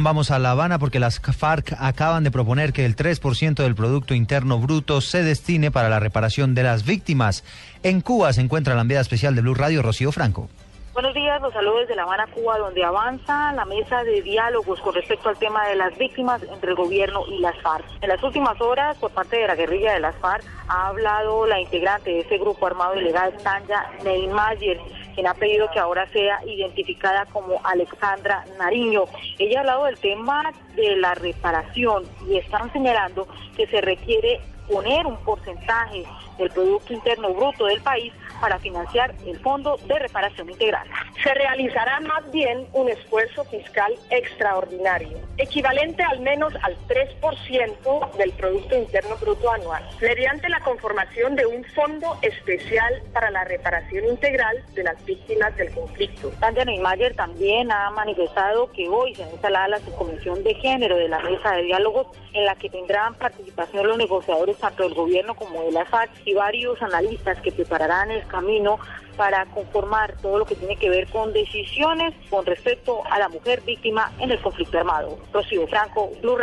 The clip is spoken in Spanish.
Vamos a La Habana porque las FARC acaban de proponer que el 3% del Producto Interno Bruto se destine para la reparación de las víctimas. En Cuba se encuentra la enviada especial de Blue Radio, Rocío Franco. Buenos días, los saludos desde La Habana, Cuba, donde avanza la mesa de diálogos con respecto al tema de las víctimas entre el gobierno y las FARC. En las últimas horas, por parte de la guerrilla de las FARC, ha hablado la integrante de ese grupo armado ilegal, Tanja Neymayer, quien ha pedido que ahora sea identificada como Alexandra Nariño. Ella ha hablado del tema de la reparación y están señalando que se requiere poner un porcentaje del Producto Interno Bruto del país para financiar el Fondo de Reparación Integral. Se realizará más bien un esfuerzo fiscal extraordinario, equivalente al menos al 3% del Producto Interno Bruto anual, mediante la conformación de un fondo especial para la reparación integral de las víctimas del conflicto. Tanja Neymayer también ha manifestado que hoy se ha instalado la subcomisión de género de la mesa de diálogos en la que tendrán participación los negociadores tanto del gobierno como de la FAC y varios analistas que prepararán el camino para conformar todo lo que tiene que ver con decisiones con respecto a la mujer víctima en el conflicto armado. Rocío Franco, Blue